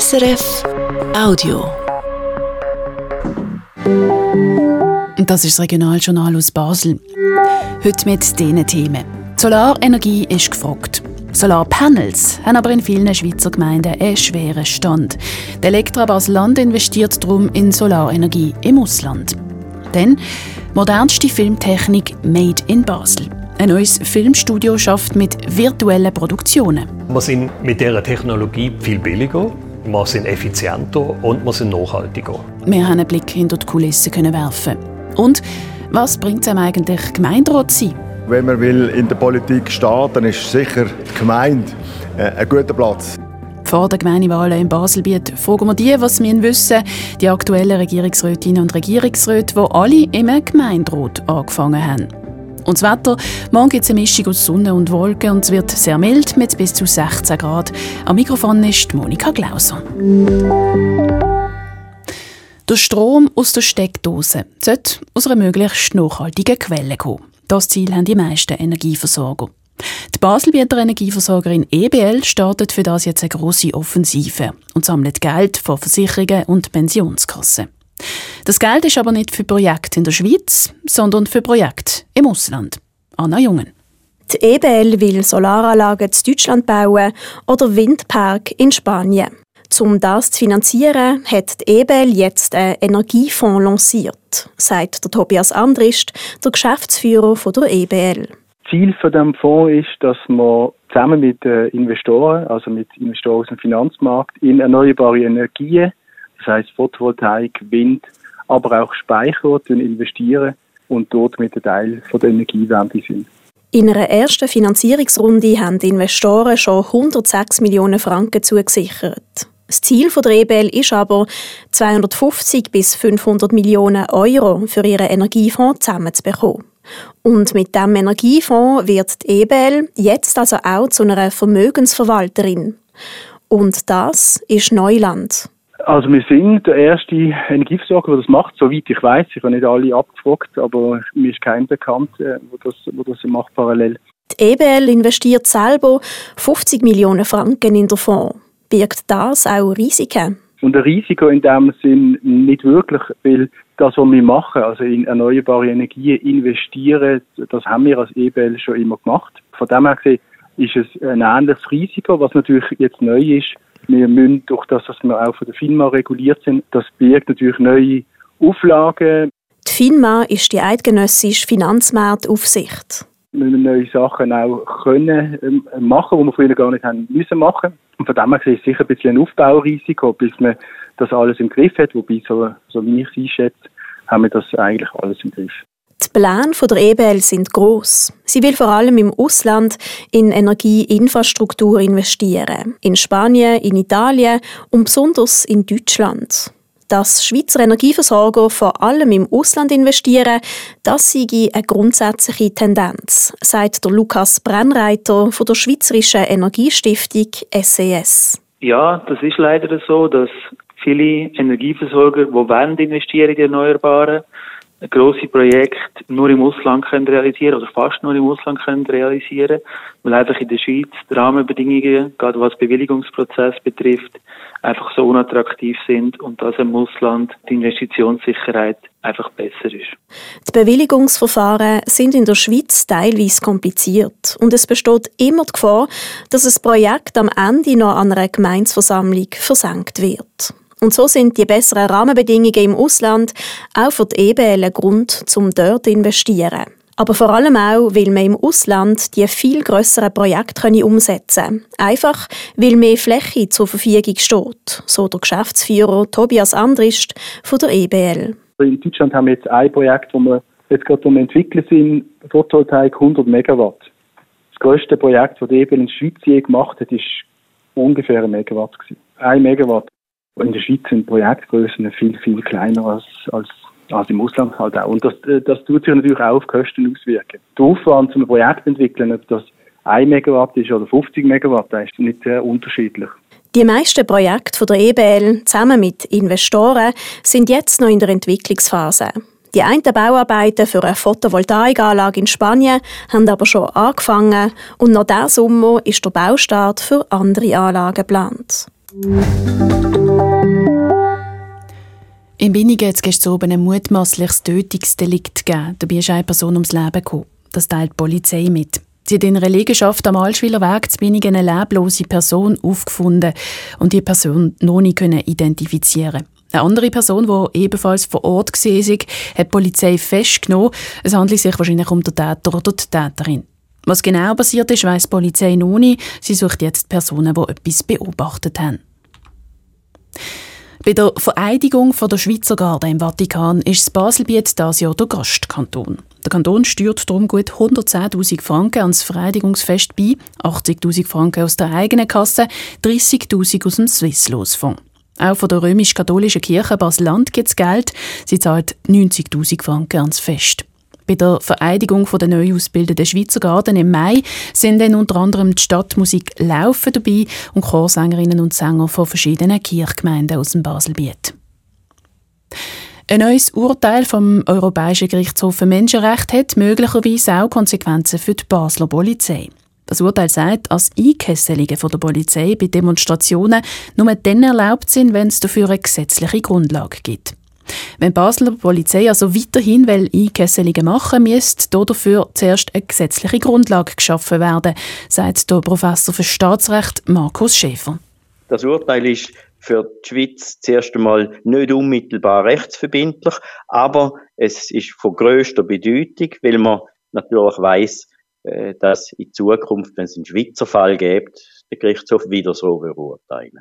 SRF Audio. Das ist das Regionaljournal aus Basel. Heute mit diesen Themen. Solarenergie ist gefragt. Solarpanels haben aber in vielen Schweizer Gemeinden einen schweren Stand. Der Elektra Basel-Land investiert darum in Solarenergie im Ausland. Dann modernste Filmtechnik Made in Basel. Ein neues Filmstudio schafft mit virtuellen Produktionen. Wir sind mit dieser Technologie viel billiger, wir sind effizienter und wir sind nachhaltiger. Wir haben einen Blick hinter die Kulissen können werfen. Und was bringt es einem eigentlich, Gemeinderat zu sein? Wenn man will in der Politik stehen dann ist sicher die Gemeinde äh, ein guter Platz. Vor der Gemeindewahlen in Baselbiet fragen wir die, was wir wissen, die aktuellen Regierungsrätinnen und Regierungsräte, die alle im Gemeinderat angefangen haben. Und das Wetter, morgen gibt es eine Mischung aus Sonne und Wolken und es wird sehr mild mit bis zu 16 Grad. Am Mikrofon ist Monika Glauser. Der Strom aus der Steckdose sollte aus einer möglichst nachhaltigen Quelle kommen. Das Ziel haben die meisten Energieversorger. Die Baselbieter Energieversorgerin EBL startet für das jetzt eine grosse Offensive und sammelt Geld von Versicherungen und Pensionskassen. Das Geld ist aber nicht für Projekte in der Schweiz, sondern für Projekte im Ausland. Anna Jungen. Die EBL will Solaranlagen in Deutschland bauen oder Windpark in Spanien. Um das zu finanzieren, hat die EBL jetzt einen Energiefonds lanciert, sagt der Tobias Andrist, der Geschäftsführer der EBL. Ziel von dem Fonds ist, dass man zusammen mit Investoren, also mit Investoren aus dem Finanzmarkt, in erneuerbare Energien das heißt Photovoltaik, Wind, aber auch Speicher investieren und dort mit einem Teil von der Energiewende sind. In einer ersten Finanzierungsrunde haben die Investoren schon 106 Millionen Franken zugesichert. Das Ziel der EBL ist aber, 250 bis 500 Millionen Euro für ihren Energiefonds zusammenzubekommen. Und mit dem Energiefonds wird die EBL jetzt also auch zu einer Vermögensverwalterin. Und das ist Neuland. Also wir sind der erste Energieversorger, der das macht, soweit ich weiß. Ich habe nicht alle abgefragt, aber mir ist kein bekannt, der das, wo das macht parallel. Die EBL investiert selber 50 Millionen Franken in den Fonds. Birgt das auch Risiken? Und ein Risiko in dem Sinn nicht wirklich, weil das, was wir machen, also in erneuerbare Energien investieren, das haben wir als EBL schon immer gemacht. Von dem her gesehen ist es ein ähnliches Risiko, was natürlich jetzt neu ist, wir müssen durch das, dass wir auch von der FINMA reguliert sind, das birgt natürlich neue Auflagen. Die FINMA ist die eidgenössische Finanzmarktaufsicht. Wir müssen neue Sachen auch können ähm, machen, die wir früher gar nicht haben müssen machen. Und von dem her ist es sicher ein bisschen ein Aufbaurisiko, bis man das alles im Griff hat. Wobei, so, so wie ich es einschätze, haben wir das eigentlich alles im Griff. Die Pläne der EBL sind gross. Sie will vor allem im Ausland in Energieinfrastruktur investieren. In Spanien, in Italien und besonders in Deutschland. Dass Schweizer Energieversorger vor allem im Ausland investieren, das sei eine grundsätzliche Tendenz, sagt der Lukas Brennreiter von der Schweizerischen Energiestiftung SES. E ja, das ist leider so, dass viele Energieversorger, die investieren in die Erneuerbaren, grosse Projekte nur im Ausland können realisieren oder fast nur im Ausland können realisieren, weil einfach in der Schweiz die Rahmenbedingungen, gerade was Bewilligungsprozess betrifft, einfach so unattraktiv sind und dass im Ausland die Investitionssicherheit einfach besser ist. Die Bewilligungsverfahren sind in der Schweiz teilweise kompliziert und es besteht immer die Gefahr, dass das Projekt am Ende noch an einer Gemeinsversammlung versenkt wird. Und so sind die besseren Rahmenbedingungen im Ausland auch für die EBL ein Grund, um dort zu investieren. Aber vor allem auch, weil man im Ausland die viel grösseren Projekte umsetzen können. Einfach, weil mehr Fläche zur Verfügung steht, so der Geschäftsführer Tobias Andrist von der EBL. In Deutschland haben wir jetzt ein Projekt, wo wir jetzt gerade um entwickeln sind, Photovoltaik 100 Megawatt. Das grösste Projekt, das die EBL in der Schweiz je gemacht hat, ist ungefähr ein Megawatt. Ein Megawatt. In der Schweiz sind Projektgrößen viel, viel kleiner als, als, als im Ausland halt auch. Und das, äh, das tut sich natürlich auch auf Kosten auswirken. Der Aufwand zum Projekt entwickeln, ob das 1 Megawatt ist oder 50 Megawatt, ist nicht sehr unterschiedlich. Die meisten Projekte der EBL zusammen mit Investoren sind jetzt noch in der Entwicklungsphase. Die einen Bauarbeiten für eine Photovoltaikanlage in Spanien haben aber schon angefangen und noch diesen Sommer ist der Baustart für andere Anlagen geplant. In Binnigen hat es gestern oben ein mutmaßliches Tötungsdelikt gegeben. Dabei ist eine Person ums Leben gekommen. Das teilt die Polizei mit. Sie hat in einer Liegenschaft am Altschwiler Weg zu Binnigen eine leblose Person aufgefunden und die Person noch nicht identifizieren eine andere Person, die ebenfalls vor Ort war, hat die Polizei festgenommen. Es handelt sich wahrscheinlich um den Täter oder die Täterin. Was genau passiert ist, weiss die Polizei noch nicht. Sie sucht jetzt Personen, die etwas beobachtet haben. Bei der Vereidigung der Schweizer Garde im Vatikan ist das Baselbiet dieses Jahr der Gastkanton. Der Kanton steuert darum gut 110.000 Franken ans Vereidigungsfest bei, 80.000 Franken aus der eigenen Kasse, 30.000 aus dem Swisslos-Fonds. Auch von der römisch-katholischen Kirche Basel-Land gibt es Geld. Sie zahlt 90.000 Franken ans Fest. Bei der Vereidigung der neu ausgebildeten Schweizer Garden im Mai sind dann unter anderem die Stadtmusik Laufen dabei und Chorsängerinnen und Sänger von verschiedenen Kirchgemeinden aus dem Baselbiet. Ein neues Urteil vom Europäischen Gerichtshof für Menschenrechte hat möglicherweise auch Konsequenzen für die Basler Polizei. Das Urteil sagt, dass Einkesselungen von der Polizei bei Demonstrationen nur dann erlaubt sind, wenn es dafür eine gesetzliche Grundlage gibt. Wenn die Basler Polizei also weiterhin Einkesselungen machen müsste dafür zuerst eine gesetzliche Grundlage geschaffen werden, sagt der Professor für Staatsrecht Markus Schäfer. Das Urteil ist für die Schweiz zuerst einmal nicht unmittelbar rechtsverbindlich, aber es ist von größter Bedeutung, weil man natürlich weiß, äh, dass in Zukunft, wenn es einen Schweizer Fall gibt, der Gerichtshof wieder so beurteilen.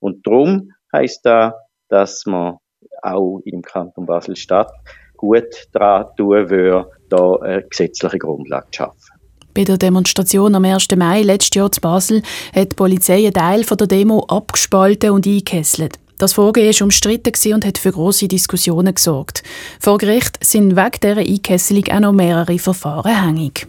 Und darum heißt da, dass man auch im Kanton Basel-Stadt gut daran tun würde, da eine gesetzliche Grundlage zu schaffen. Bei der Demonstration am 1. Mai letztes Jahr zu Basel hat die Polizei einen Teil der Demo abgespalten und eingekesselt. Das Vorgehen war umstritten und hat für grosse Diskussionen gesorgt. Vor Gericht sind wegen dieser Einkesselung auch noch mehrere Verfahren hängig.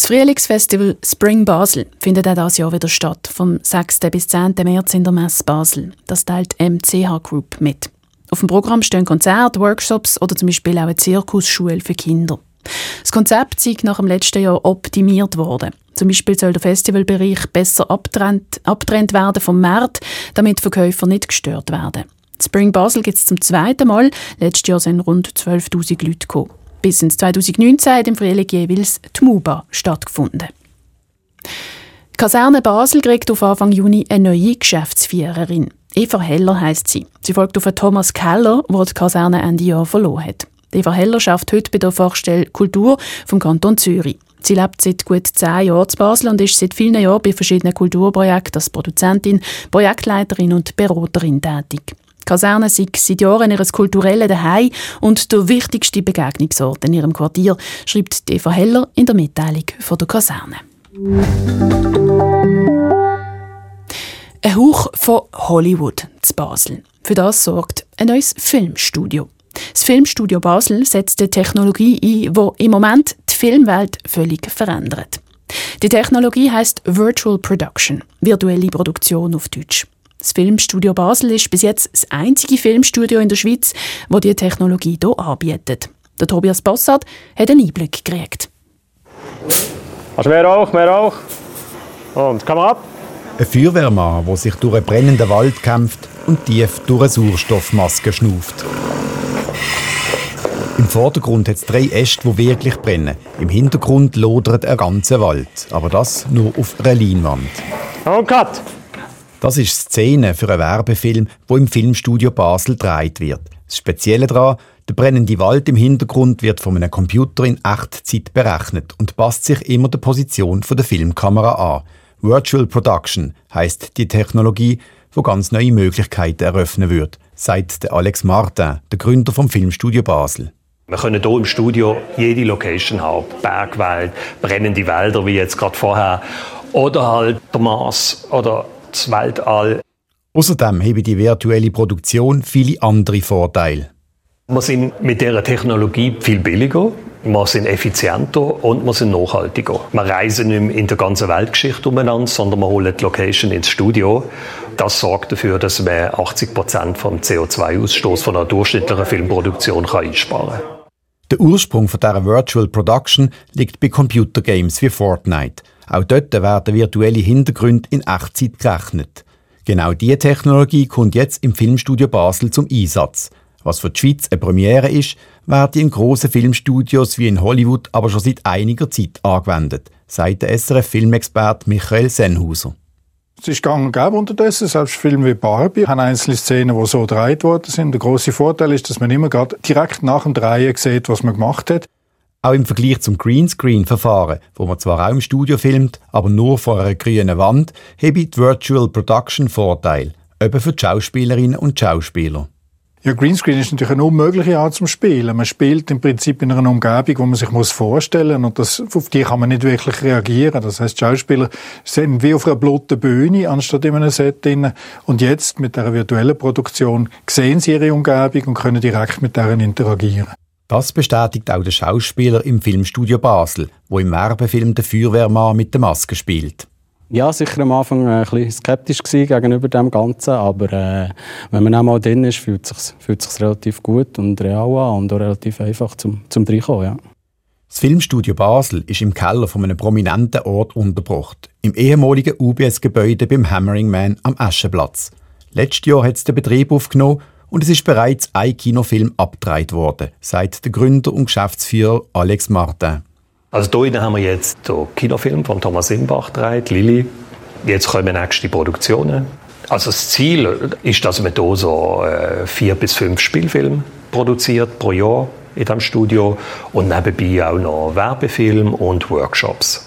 Das Frühlingsfestival Spring Basel findet auch dieses Jahr wieder statt, vom 6. bis 10. März in der Messe Basel. Das teilt MCH Group mit. Auf dem Programm stehen Konzerte, Workshops oder zum Beispiel auch eine Zirkusschule für Kinder. Das Konzept ist nach dem letzten Jahr optimiert worden. Zum Beispiel soll der Festivalbereich besser abtrennt, abtrennt werden vom Markt, damit Verkäufer nicht gestört werden. Spring Basel gibt es zum zweiten Mal. Letztes Jahr sind rund 12.000 Leute gekommen. Bis ins 2019 hat im Frühling jeweils die MUBA stattgefunden. Die Kaserne Basel kriegt auf Anfang Juni eine neue Geschäftsführerin. Eva Heller heißt sie. Sie folgt auf Thomas Keller, der die Kaserne Ende Jahr verloren hat. Eva Heller schafft heute bei der Fachstelle Kultur vom Kanton Zürich. Sie lebt seit gut zehn Jahren in Basel und ist seit vielen Jahren bei verschiedenen Kulturprojekten als Produzentin, Projektleiterin und Beraterin tätig. Die Kaserne sei seit Jahren ihres kulturellen Daheim und der wichtigste Begegnungsort in ihrem Quartier, schreibt Eva Heller in der Mitteilung von der Kaserne. Ein Hauch von Hollywood zu Basel. Für das sorgt ein neues Filmstudio. Das Filmstudio Basel setzt eine Technologie ein, die im Moment die Filmwelt völlig verändert. Die Technologie heißt Virtual Production, virtuelle Produktion auf Deutsch. Das Filmstudio Basel ist bis jetzt das einzige Filmstudio in der Schweiz, das diese Technologie hier anbietet. Der Tobias Bossard hat einen Einblick gekriegt. Also mehr Rauch, mehr Rauch. Und Kamera ab. Ein Feuerwehrmann, der sich durch einen brennenden Wald kämpft und tief durch eine Sauerstoffmaske schnauft. Im Vordergrund hat es drei Äste, die wirklich brennen. Im Hintergrund lodert ein ganzer Wald. Aber das nur auf einer Leinwand. Und Cut! Das ist Szene für einen Werbefilm, wo im Filmstudio Basel gedreht wird. Das Spezielle daran, der brennende Wald im Hintergrund wird von einem Computer in Echtzeit berechnet und passt sich immer der Position der Filmkamera an. Virtual Production heißt die Technologie, wo ganz neue Möglichkeiten eröffnen wird, sagt Alex Martin, der Gründer vom Filmstudio Basel. Wir können hier im Studio jede Location haben. Bergwald, brennende Wälder, wie jetzt gerade vorher. Oder halt der Mars oder das Weltall. Außerdem habe die virtuelle Produktion viele andere Vorteile. Wir sind mit dieser Technologie viel billiger, wir sind effizienter und wir sind nachhaltiger. Wir reisen nicht mehr in der ganzen Weltgeschichte umeinander, sondern wir holen die Location ins Studio. Das sorgt dafür, dass man 80 Prozent vom CO2-Ausstoß von einer durchschnittlichen Filmproduktion einsparen kann. Der Ursprung von dieser Virtual Production liegt bei Computergames wie Fortnite. Auch dort werden virtuelle Hintergründe in Echtzeit gerechnet. Genau diese Technologie kommt jetzt im Filmstudio Basel zum Einsatz. Was für die Schweiz eine Premiere ist, wird in grossen Filmstudios wie in Hollywood aber schon seit einiger Zeit angewendet, sagt der SRF-Filmexperte Michael Senhauser. Es ist gang und gäbe unterdessen. Selbst Filme wie Barbie haben einzelne Szenen, die so gedreht worden sind. Der große Vorteil ist, dass man immer gerade direkt nach dem Drehen sieht, was man gemacht hat. Auch im Vergleich zum Greenscreen-Verfahren, wo man zwar auch im Studio filmt, aber nur vor einer grünen Wand, habe die Virtual Production Vorteil, eben für die Schauspielerinnen und Schauspieler. Ja, Greenscreen ist natürlich eine unmögliche Art zum Spielen. Man spielt im Prinzip in einer Umgebung, wo man sich muss vorstellen und das, auf die kann man nicht wirklich reagieren. Das heißt, Schauspieler sind wie auf einer blotten Bühne anstatt in einem Set drin. Und jetzt mit der virtuellen Produktion sehen sie ihre Umgebung und können direkt mit deren interagieren. Das bestätigt auch der Schauspieler im Filmstudio Basel, wo im Werbefilm der Feuerwehrmann mit der Maske spielt ja, sicher am Anfang ein bisschen skeptisch gegenüber dem Ganzen, aber äh, wenn man einmal drin ist, fühlt es sich, fühlt sich relativ gut und real an und auch relativ einfach zum, zum Reinkommen, ja. Das Filmstudio Basel ist im Keller von einem prominenten Ort untergebracht, im ehemaligen UBS-Gebäude beim Hammering Man am Aschenplatz. Letztes Jahr hat es den Betrieb aufgenommen und es ist bereits ein Kinofilm abgedreht worden, sagt der Gründer und Geschäftsführer Alex Martin. Also hier haben wir jetzt den Kinofilm von Thomas Imbach gedreht, Lili. Jetzt kommen nächste Produktionen. Also das Ziel ist, dass man hier so äh, vier bis fünf Spielfilme produziert pro Jahr in diesem Studio und nebenbei auch noch Werbefilme und Workshops.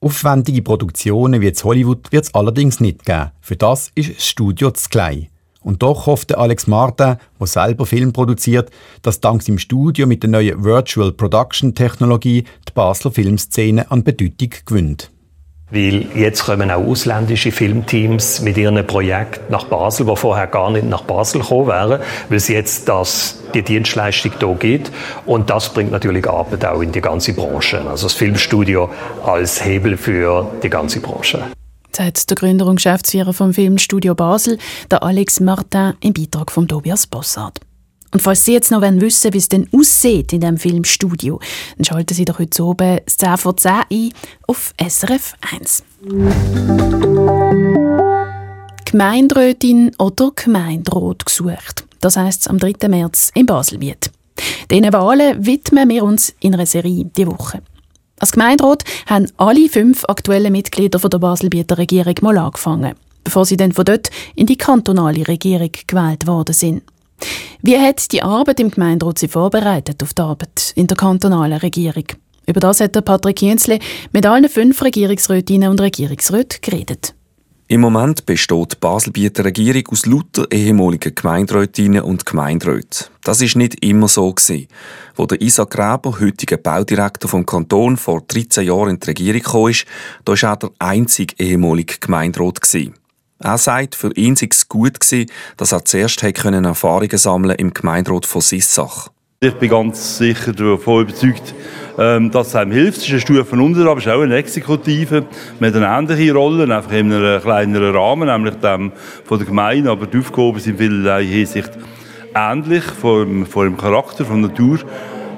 Aufwendige Produktionen wie in Hollywood wird es allerdings nicht geben. Für das ist das Studio zu klein. Und doch hoffte Alex Martin, der selber Film produziert, dass dank seinem Studio mit der neuen Virtual Production Technologie die Basler Filmszene an Bedeutung gewinnt. Weil jetzt kommen auch ausländische Filmteams mit ihren Projekten nach Basel, die vorher gar nicht nach Basel gekommen wären, weil es jetzt das, die Dienstleistung hier gibt. Und das bringt natürlich Arbeit auch in die ganze Branche. Also das Filmstudio als Hebel für die ganze Branche sagt der Gründer und Geschäftsführer vom Filmstudio Basel, der Alex Martin, im Beitrag von Tobias Bossard. Und falls Sie jetzt noch wissen wie es denn aussieht in diesem Filmstudio, dann schalten Sie doch heute oben 10 vor 10 ein auf SRF 1. Gemeinderätin oder Gemeinderat gesucht. Das heisst am 3. März in Baselbiet. Diesen Wahlen widmen wir uns in einer Serie diese Woche. Als Gemeinderat haben alle fünf aktuellen Mitglieder der Baselbieter Regierung mal angefangen, bevor sie dann von dort in die kantonale Regierung gewählt worden sind. Wie hat die Arbeit im Gemeinderat sie vorbereitet auf die Arbeit in der kantonalen Regierung? Über das hat der Patrick Jünzle mit allen fünf Regierungsrätinnen und Regierungsräten geredet. Im Moment besteht die Baselbieter Regierung aus lauter ehemaligen Gemeinderätinnen und Gemeinderäten. Das ist nicht immer so gewesen. Wo der Isaac Gräber, heutiger Baudirektor vom Kanton, vor 13 Jahren in die Regierung kam, da war er der einzige ehemalige Gemeinderat. Er sagt, für ihn sei es gut gewesen, dass er zuerst Erfahrungen sammeln im Gemeinderat von Sissach. Ich bin ganz sicher davon überzeugt, ähm, dass es einem hilft. Ist eine Stufe unter, aber es ist auch eine Exekutive mit einer ähnlichen Rolle, einfach in einem kleineren Rahmen, nämlich dem von der Gemeinde, aber die Aufgaben sind in vielerlei Hinsicht ähnlich, von dem Charakter, von der Natur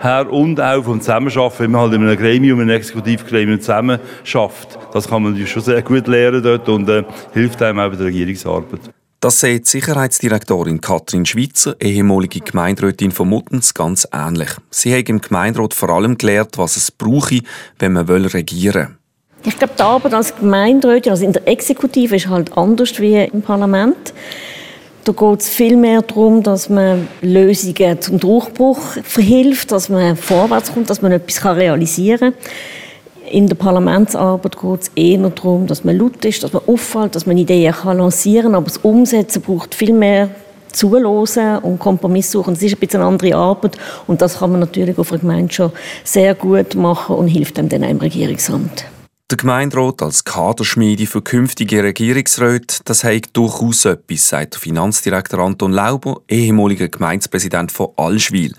her und auch vom Zusammenarbeiten, wenn man halt in einem Gremium, einem Exekutivgremium zusammen schafft. Das kann man schon sehr gut lernen dort und äh, hilft einem auch bei der Regierungsarbeit. Das sieht Sicherheitsdirektorin Katrin Schweizer, ehemalige Gemeinderätin von Muttens, ganz ähnlich. Sie hat im Gemeinderat vor allem gelernt, was es brauche, wenn man regieren will. Ich glaube, die Arbeit als Gemeinderätin, also in der Exekutive, ist halt anders wie im Parlament. Da geht es viel mehr darum, dass man Lösungen zum Durchbruch verhilft, dass man vorwärts kommt, dass man etwas realisieren kann. In der Parlamentsarbeit geht es eher darum, dass man laut ist, dass man auffällt, dass man Ideen kann lancieren kann. Aber das Umsetzen braucht viel mehr Zuhören und Kompromiss suchen. Das ist ein bisschen eine andere Arbeit und das kann man natürlich auf einer Gemeinde schon sehr gut machen und hilft einem dann im Regierungsamt. Der Gemeinderat als Kaderschmiede für künftige Regierungsräte, das hat durchaus etwas, sagt der Finanzdirektor Anton Lauber, ehemaliger Gemeindepräsident von Allschwil.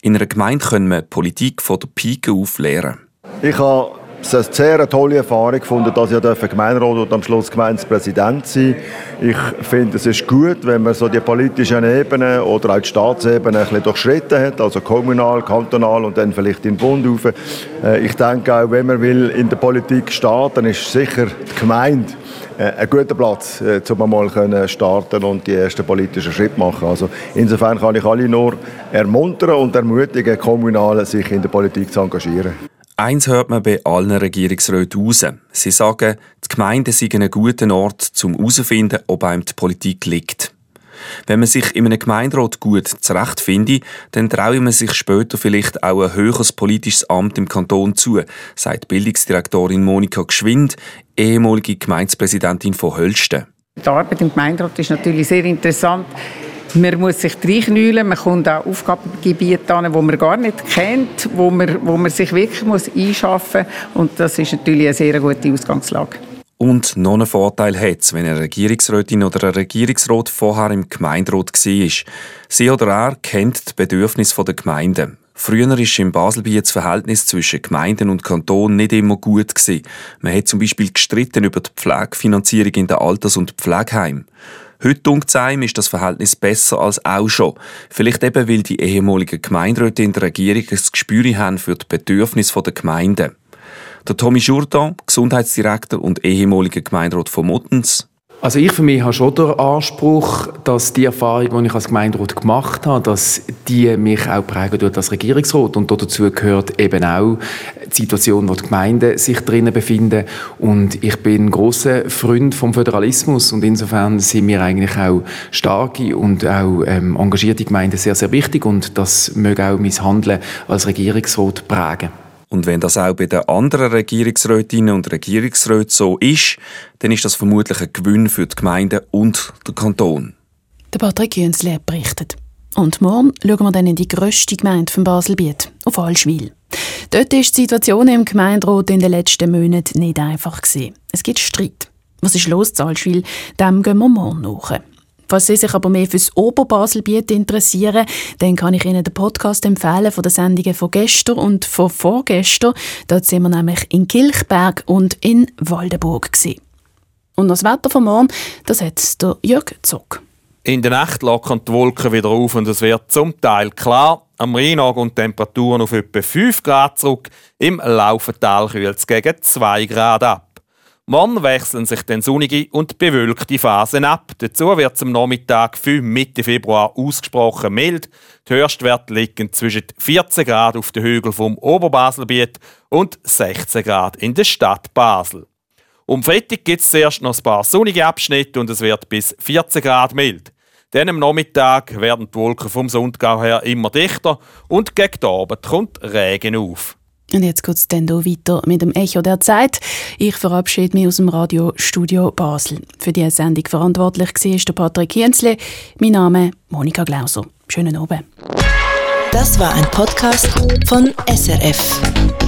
In einer Gemeinde können wir Politik von der Pike auf lernen. Ich habe es eine sehr tolle Erfahrung gefunden, dass ich Gemeinderat und am Schluss Gemeindepräsident sein Ich finde, es ist gut, wenn man so die politischen Ebenen oder auch die Staatsebene ein bisschen durchschritten hat, also kommunal, kantonal und dann vielleicht den Bund rauf. Äh, ich denke auch, wenn man will in der Politik steht, dann ist sicher die Gemeinde äh, ein guter Platz, äh, um mal können starten und die ersten politischen Schritte machen. Also insofern kann ich alle nur ermuntern und ermutigen, Kommunale sich in der Politik zu engagieren. Eins hört man bei allen Regierungsräten raus. Sie sagen, die Gemeinden seien ein guter Ort, um herauszufinden, ob einem die Politik liegt. Wenn man sich in einem Gemeinderat gut zurechtfindet, dann traue man sich später vielleicht auch ein höheres politisches Amt im Kanton zu, sagt Bildungsdirektorin Monika Geschwind, ehemalige Gemeindepräsidentin von Hölsten. Die Arbeit im Gemeinderat ist natürlich sehr interessant. Man muss sich reinknüllen, man kommt auch Aufgabengebiete an, die man gar nicht kennt, wo man, wo man sich wirklich muss einschaffen muss. Und das ist natürlich eine sehr gute Ausgangslage. Und noch einen Vorteil hat es, wenn eine Regierungsrätin oder ein Regierungsrat vorher im Gemeinderat war. Sie oder er kennt die Bedürfnisse der Gemeinden. Früher war im Baselbiet das Verhältnis zwischen Gemeinden und Kanton nicht immer gut. Gewesen. Man hat zum Beispiel gestritten über die Pflegefinanzierung in den Alters- und Pflegeheimen. Heute dunkt ist das Verhältnis besser als auch schon. Vielleicht eben, weil die ehemaligen Gemeinderäte in der Regierung ein Gespür haben für die Bedürfnisse der Gemeinden. Der Tommy Jourdan, Gesundheitsdirektor und ehemaliger Gemeinderat von Muttens, also ich für mich habe schon den Anspruch, dass die Erfahrung, die ich als Gemeinderat gemacht habe, dass die mich auch prägen tut als Regierungsrat. Und dazu gehört eben auch die Situation, wo die Gemeinden sich drinnen befinden. Und ich bin ein grosser Freund vom Föderalismus und insofern sind mir eigentlich auch starke und auch ähm, engagierte Gemeinden sehr, sehr wichtig und das möge auch mein Handeln als Regierungsrat prägen. Und wenn das auch bei den anderen Regierungsrätinnen und Regierungsräten so ist, dann ist das vermutlich ein Gewinn für die Gemeinden und den Kanton. Der Patrick Jünsle berichtet. Und morgen schauen wir dann in die grösste Gemeinde von Baselbiet, auf Allschwil. Dort ist die Situation im Gemeinderat in den letzten Monaten nicht einfach gewesen. Es gibt Streit. Was ist los zu Allschwil? Dem gehen wir morgen nach. Falls Sie sich aber mehr fürs Oberbaselbiet interessieren, dann kann ich Ihnen den Podcast empfehlen von den Sendungen von gestern und von vorgestern. Dort sind wir nämlich in Kilchberg und in Waldenburg. Gewesen. Und das Wetter von morgen, das hat der Jörg Zock. In der Nacht lockern die Wolken wieder auf und es wird zum Teil klar. Am Rhein gehen die Temperaturen auf etwa 5 Grad zurück. Im Laufental kühlt es gegen 2 Grad ab. Morgen wechseln sich dann sonnige und bewölkte Phasen ab. Dazu wird am Nachmittag für Mitte Februar ausgesprochen mild. Die Höchstwerte liegen zwischen 14 Grad auf den Hügeln vom Oberbaselbiet und 16 Grad in der Stadt Basel. Um Freitag gibt es zuerst noch ein paar sonnige Abschnitte und es wird bis 14 Grad mild. Dann am Nachmittag werden die Wolken vom Sundgau her immer dichter und gegen Abend kommt Regen auf. Und jetzt geht es dann hier weiter mit dem Echo der Zeit. Ich verabschiede mich aus dem Radiostudio Basel. Für diese Sendung verantwortlich war der Patrick Hienzle. Mein Name Monika Glauser. Schönen Abend. Das war ein Podcast von SRF.